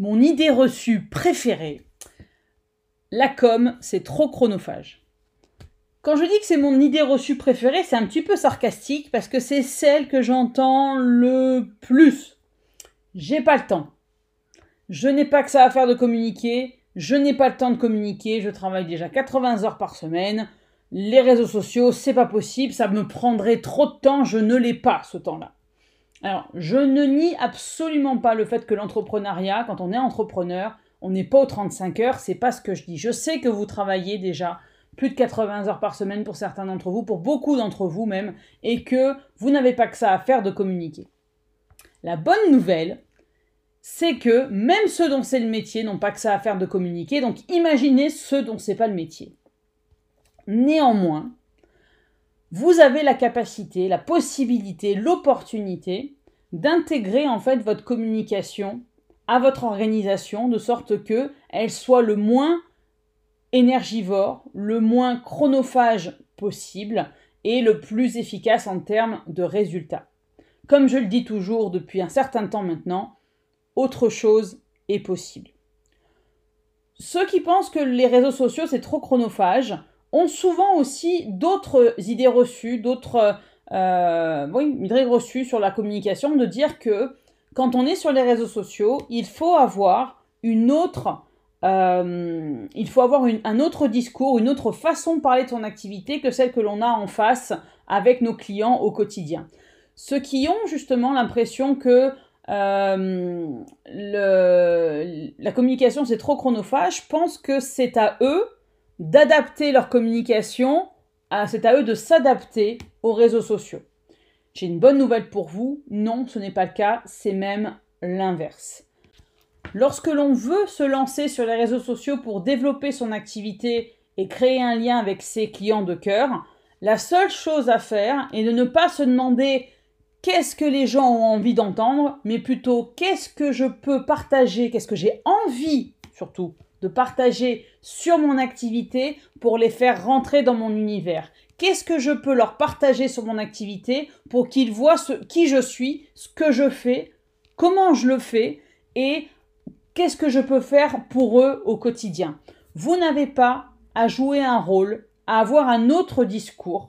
mon idée reçue préférée, la com, c'est trop chronophage. Quand je dis que c'est mon idée reçue préférée, c'est un petit peu sarcastique parce que c'est celle que j'entends le plus. J'ai pas le temps. Je n'ai pas que ça à faire de communiquer. Je n'ai pas le temps de communiquer. Je travaille déjà 80 heures par semaine. Les réseaux sociaux, c'est pas possible. Ça me prendrait trop de temps. Je ne l'ai pas ce temps-là. Alors, je ne nie absolument pas le fait que l'entrepreneuriat, quand on est entrepreneur, on n'est pas aux 35 heures, c'est pas ce que je dis. Je sais que vous travaillez déjà plus de 80 heures par semaine pour certains d'entre vous, pour beaucoup d'entre vous même, et que vous n'avez pas que ça à faire de communiquer. La bonne nouvelle, c'est que même ceux dont c'est le métier n'ont pas que ça à faire de communiquer, donc imaginez ceux dont c'est pas le métier. Néanmoins, vous avez la capacité, la possibilité, l'opportunité d'intégrer en fait votre communication à votre organisation de sorte que elle soit le moins énergivore, le moins chronophage possible et le plus efficace en termes de résultats. Comme je le dis toujours depuis un certain temps maintenant, autre chose est possible. Ceux qui pensent que les réseaux sociaux c'est trop chronophage, ont souvent aussi d'autres idées reçues, d'autres euh, oui, idées reçues sur la communication, de dire que quand on est sur les réseaux sociaux, il faut avoir une autre, euh, il faut avoir un autre discours, une autre façon de parler de son activité que celle que l'on a en face avec nos clients au quotidien. Ceux qui ont justement l'impression que euh, la communication c'est trop chronophage pensent que c'est à eux d'adapter leur communication, c'est à eux de s'adapter aux réseaux sociaux. J'ai une bonne nouvelle pour vous, non, ce n'est pas le cas, c'est même l'inverse. Lorsque l'on veut se lancer sur les réseaux sociaux pour développer son activité et créer un lien avec ses clients de cœur, la seule chose à faire est de ne pas se demander qu'est-ce que les gens ont envie d'entendre, mais plutôt qu'est-ce que je peux partager, qu'est-ce que j'ai envie surtout de partager sur mon activité pour les faire rentrer dans mon univers. Qu'est-ce que je peux leur partager sur mon activité pour qu'ils voient qui je suis, ce que je fais, comment je le fais et qu'est-ce que je peux faire pour eux au quotidien? Vous n'avez pas à jouer un rôle, à avoir un autre discours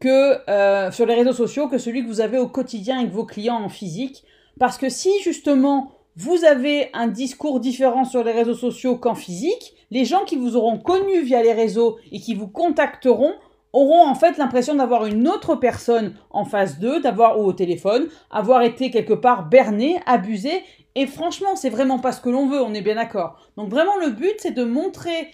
que euh, sur les réseaux sociaux que celui que vous avez au quotidien avec vos clients en physique. Parce que si justement vous avez un discours différent sur les réseaux sociaux qu'en physique, les gens qui vous auront connu via les réseaux et qui vous contacteront auront en fait l'impression d'avoir une autre personne en face d'eux, d'avoir ou au téléphone, avoir été quelque part berné, abusé. Et franchement, c'est vraiment pas ce que l'on veut, on est bien d'accord. Donc vraiment, le but, c'est de montrer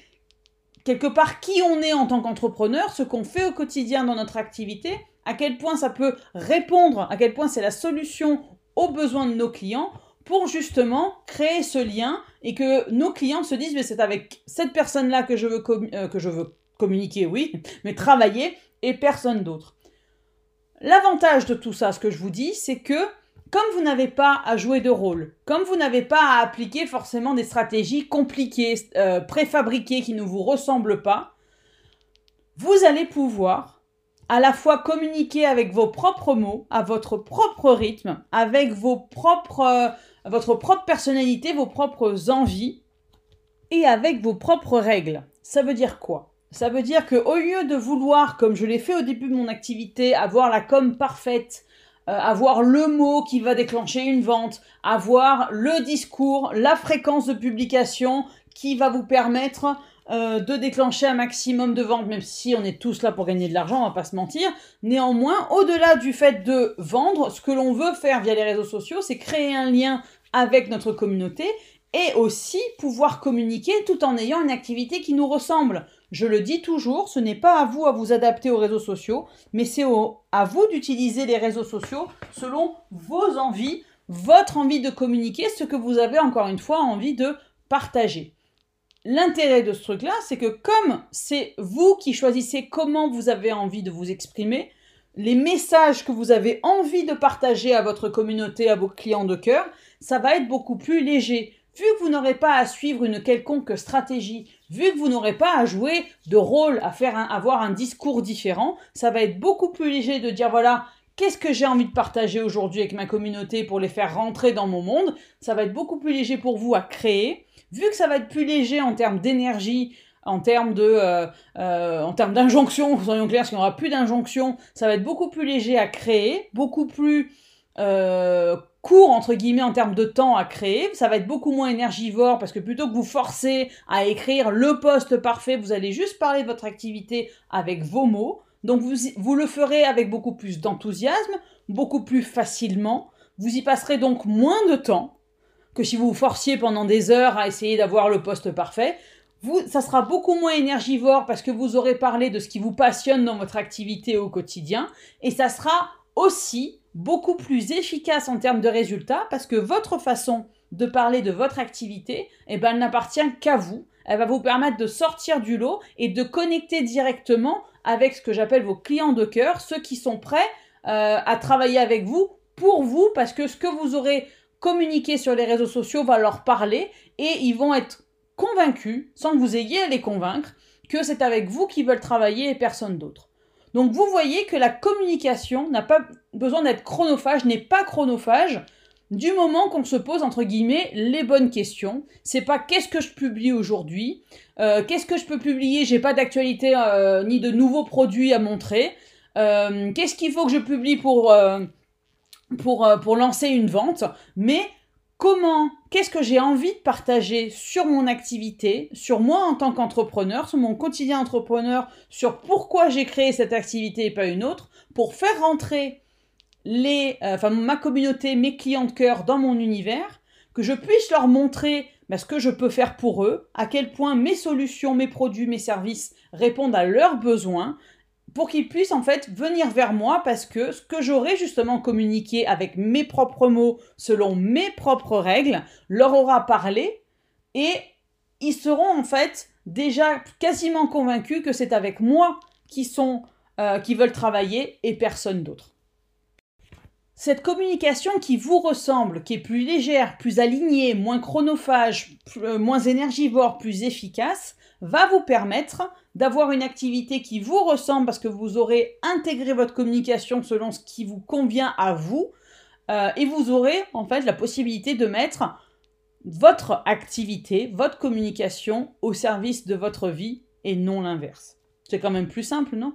quelque part qui on est en tant qu'entrepreneur, ce qu'on fait au quotidien dans notre activité, à quel point ça peut répondre, à quel point c'est la solution aux besoins de nos clients pour justement créer ce lien et que nos clients se disent mais c'est avec cette personne-là que je veux euh, que je veux communiquer, oui, mais travailler et personne d'autre. L'avantage de tout ça, ce que je vous dis, c'est que comme vous n'avez pas à jouer de rôle, comme vous n'avez pas à appliquer forcément des stratégies compliquées, euh, préfabriquées qui ne vous ressemblent pas, vous allez pouvoir à la fois communiquer avec vos propres mots, à votre propre rythme, avec vos propres, votre propre personnalité, vos propres envies et avec vos propres règles. Ça veut dire quoi? Ça veut dire que au lieu de vouloir, comme je l'ai fait au début de mon activité, avoir la com parfaite, euh, avoir le mot qui va déclencher une vente, avoir le discours, la fréquence de publication qui va vous permettre euh, de déclencher un maximum de ventes, même si on est tous là pour gagner de l'argent, on va pas se mentir. Néanmoins, au-delà du fait de vendre, ce que l'on veut faire via les réseaux sociaux, c'est créer un lien avec notre communauté et aussi pouvoir communiquer tout en ayant une activité qui nous ressemble. Je le dis toujours, ce n'est pas à vous à vous adapter aux réseaux sociaux, mais c'est à vous d'utiliser les réseaux sociaux selon vos envies, votre envie de communiquer, ce que vous avez encore une fois envie de partager. L'intérêt de ce truc-là, c'est que comme c'est vous qui choisissez comment vous avez envie de vous exprimer, les messages que vous avez envie de partager à votre communauté, à vos clients de cœur, ça va être beaucoup plus léger. Vu que vous n'aurez pas à suivre une quelconque stratégie, vu que vous n'aurez pas à jouer de rôle, à faire avoir un discours différent, ça va être beaucoup plus léger de dire voilà, qu'est-ce que j'ai envie de partager aujourd'hui avec ma communauté pour les faire rentrer dans mon monde? Ça va être beaucoup plus léger pour vous à créer. Vu que ça va être plus léger en termes d'énergie, en termes de, euh, euh, en termes d'injonction, soyons clairs, parce qu'il n'y aura plus d'injonction, ça va être beaucoup plus léger à créer, beaucoup plus euh, court entre guillemets en termes de temps à créer. Ça va être beaucoup moins énergivore parce que plutôt que vous forcer à écrire le poste parfait, vous allez juste parler de votre activité avec vos mots. Donc vous, vous le ferez avec beaucoup plus d'enthousiasme, beaucoup plus facilement. Vous y passerez donc moins de temps que si vous vous forciez pendant des heures à essayer d'avoir le poste parfait. Ça sera beaucoup moins énergivore parce que vous aurez parlé de ce qui vous passionne dans votre activité au quotidien et ça sera aussi beaucoup plus efficace en termes de résultats parce que votre façon de parler de votre activité, eh ben, elle n'appartient qu'à vous. Elle va vous permettre de sortir du lot et de connecter directement avec ce que j'appelle vos clients de cœur, ceux qui sont prêts euh, à travailler avec vous pour vous parce que ce que vous aurez communiqué sur les réseaux sociaux va leur parler et ils vont être convaincus, sans que vous ayez à les convaincre, que c'est avec vous qu'ils veulent travailler et personne d'autre. Donc vous voyez que la communication n'a pas besoin d'être chronophage, n'est pas chronophage du moment qu'on se pose entre guillemets les bonnes questions. C'est pas qu'est-ce que je publie aujourd'hui, euh, qu'est-ce que je peux publier, j'ai pas d'actualité euh, ni de nouveaux produits à montrer. Euh, qu'est-ce qu'il faut que je publie pour, lancer une vente, mais comment, qu'est-ce que j'ai envie de partager sur mon activité, sur moi en tant qu'entrepreneur, sur mon quotidien entrepreneur, sur pourquoi j'ai créé cette activité et pas une autre, pour faire rentrer les, euh, ma communauté, mes clients de cœur dans mon univers, que je puisse leur montrer bah, ce que je peux faire pour eux, à quel point mes solutions, mes produits, mes services répondent à leurs besoins, pour qu'ils puissent en fait venir vers moi parce que ce que j'aurai justement communiqué avec mes propres mots, selon mes propres règles, leur aura parlé et ils seront en fait déjà quasiment convaincus que c'est avec moi qui sont euh, qui veulent travailler et personne d'autre. Cette communication qui vous ressemble, qui est plus légère, plus alignée, moins chronophage, euh, moins énergivore, plus efficace, va vous permettre d'avoir une activité qui vous ressemble parce que vous aurez intégré votre communication selon ce qui vous convient à vous euh, et vous aurez en fait la possibilité de mettre votre activité, votre communication au service de votre vie et non l'inverse. C'est quand même plus simple, non?